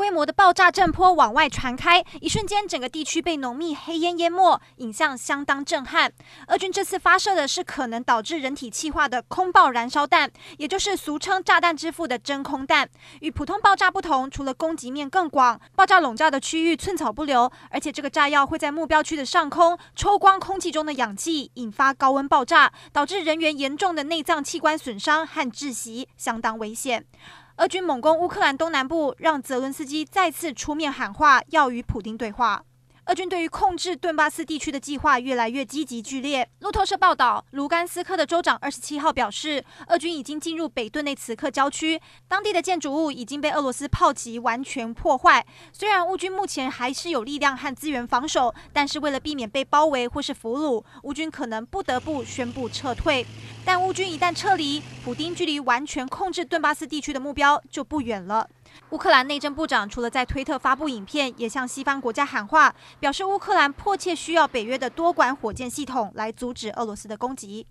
规模的爆炸震波往外传开，一瞬间整个地区被浓密黑烟淹没，影像相当震撼。俄军这次发射的是可能导致人体气化的空爆燃烧弹，也就是俗称“炸弹之父”的真空弹。与普通爆炸不同，除了攻击面更广，爆炸笼罩的区域寸草不留，而且这个炸药会在目标区的上空抽光空气中的氧气，引发高温爆炸，导致人员严重的内脏器官损伤和窒息，相当危险。俄军猛攻乌克兰东南部，让泽伦斯基再次出面喊话，要与普丁对话。俄军对于控制顿巴斯地区的计划越来越积极剧烈。路透社报道，卢甘斯克的州长二十七号表示，俄军已经进入北顿内茨克郊区，当地的建筑物已经被俄罗斯炮击完全破坏。虽然乌军目前还是有力量和资源防守，但是为了避免被包围或是俘虏，乌军可能不得不宣布撤退。但乌军一旦撤离，普丁距离完全控制顿巴斯地区的目标就不远了。乌克兰内政部长除了在推特发布影片，也向西方国家喊话，表示乌克兰迫切需要北约的多管火箭系统来阻止俄罗斯的攻击。